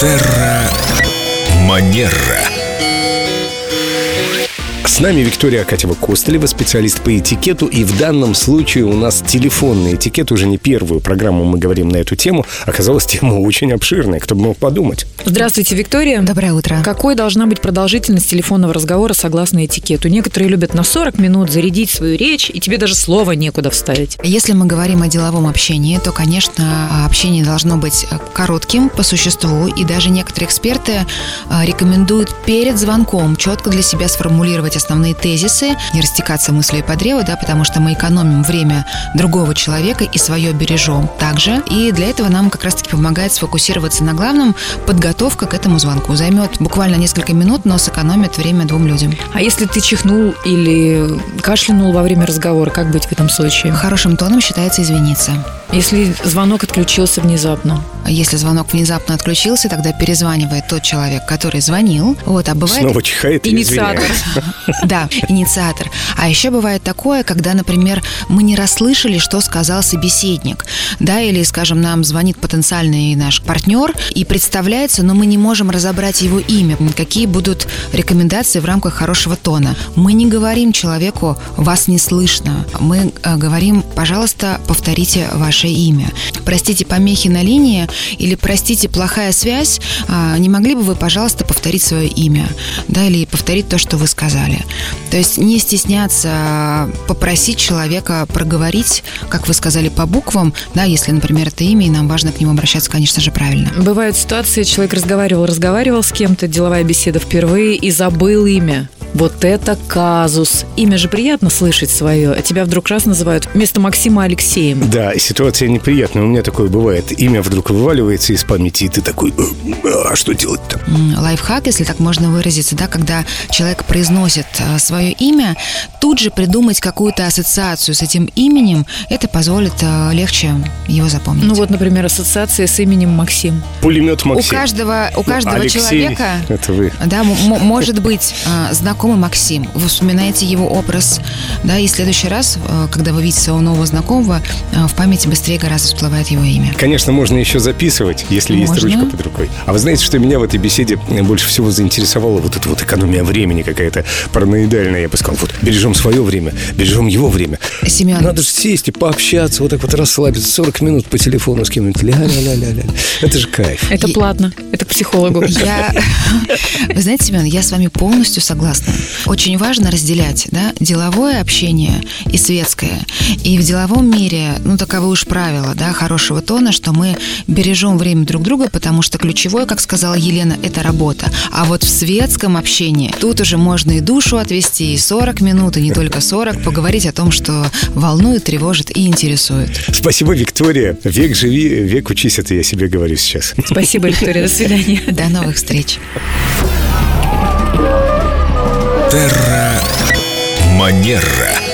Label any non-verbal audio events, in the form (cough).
Терра Манера. С нами Виктория Акатьева-Костылева, специалист по этикету. И в данном случае у нас телефонный этикет. Уже не первую программу мы говорим на эту тему. Оказалось, тема очень обширная. Кто бы мог подумать. Здравствуйте, Виктория. Доброе утро. Какой должна быть продолжительность телефонного разговора согласно этикету? Некоторые любят на 40 минут зарядить свою речь, и тебе даже слова некуда вставить. Если мы говорим о деловом общении, то, конечно, общение должно быть коротким по существу, и даже некоторые эксперты а, рекомендуют перед звонком четко для себя сформулировать основные тезисы, не растекаться мыслью по древу, да, потому что мы экономим время другого человека и свое бережем также. И для этого нам как раз-таки помогает сфокусироваться на главном. Подготовка к этому звонку займет буквально несколько минут, но сэкономит время двум людям. А если ты чихнул или кашлянул во время разговора, как быть в этом случае? Хорошим тоном считается извиниться. Если звонок отключился внезапно? Если звонок внезапно отключился, тогда перезванивает тот человек, который звонил. Вот, а бывает... Снова чихает и Инициатор. (laughs) Да, инициатор. А еще бывает такое, когда, например, мы не расслышали, что сказал собеседник. Да, или, скажем, нам звонит потенциальный наш партнер и представляется, но мы не можем разобрать его имя. Какие будут рекомендации в рамках хорошего тона? Мы не говорим человеку «вас не слышно». Мы э, говорим «пожалуйста, повторите ваше имя». Простите помехи на линии или простите плохая связь, а, не могли бы вы, пожалуйста, повторить свое имя, да, или повторить то, что вы сказали. То есть не стесняться а, попросить человека проговорить, как вы сказали, по буквам, да, если, например, это имя, и нам важно к нему обращаться, конечно же, правильно. Бывают ситуации, человек разговаривал, разговаривал с кем-то, деловая беседа впервые и забыл имя. Вот это казус. Имя же приятно слышать свое, а тебя вдруг раз называют вместо Максима Алексеем. Да, ситуация неприятная. У меня такое бывает. Имя вдруг вываливается из памяти, и ты такой, «Э, а что делать-то? Лайфхак, если так можно выразиться, да, когда человек произносит э, свое имя, тут же придумать какую-то ассоциацию с этим именем, это позволит э, легче его запомнить. Ну вот, например, ассоциация с именем Максим. Пулемет у Максим. каждого, у Ну, каждого Алексей, человека Это вы. Да, может быть э, знакомый Максим. Вы вспоминаете его образ, да, и в следующий раз, э, когда вы видите своего нового знакомого, э, в памяти быстрее гораздо всплывает его имя. Конечно, можно еще записывать, если есть Можно. ручка под рукой. А вы знаете, что меня в этой беседе больше всего заинтересовала вот эта вот экономия времени какая-то параноидальная. Я бы сказал, вот бережем свое время, бережем его время. Семен. Надо же сесть и пообщаться, вот так вот расслабиться, 40 минут по телефону с кем-нибудь. Ля-ля-ля-ля-ля. Это же кайф. Это платно. Это к психологу. Я, (laughs) вы знаете, Семен, я с вами полностью согласна. Очень важно разделять, да, деловое общение и светское. И в деловом мире, ну, таковы уж правила, да, хорошего тона, что мы бережем время друг друга, потому что ключевое, как сказала Елена, это работа. А вот в светском общении тут уже можно и душу отвести, и 40 минут, и не только 40, поговорить о том, что волнует, тревожит и интересует. Спасибо, Виктория. Век живи, век учись, это я себе говорю сейчас. Спасибо, Виктория. До свидания. До новых встреч. Терра Манера.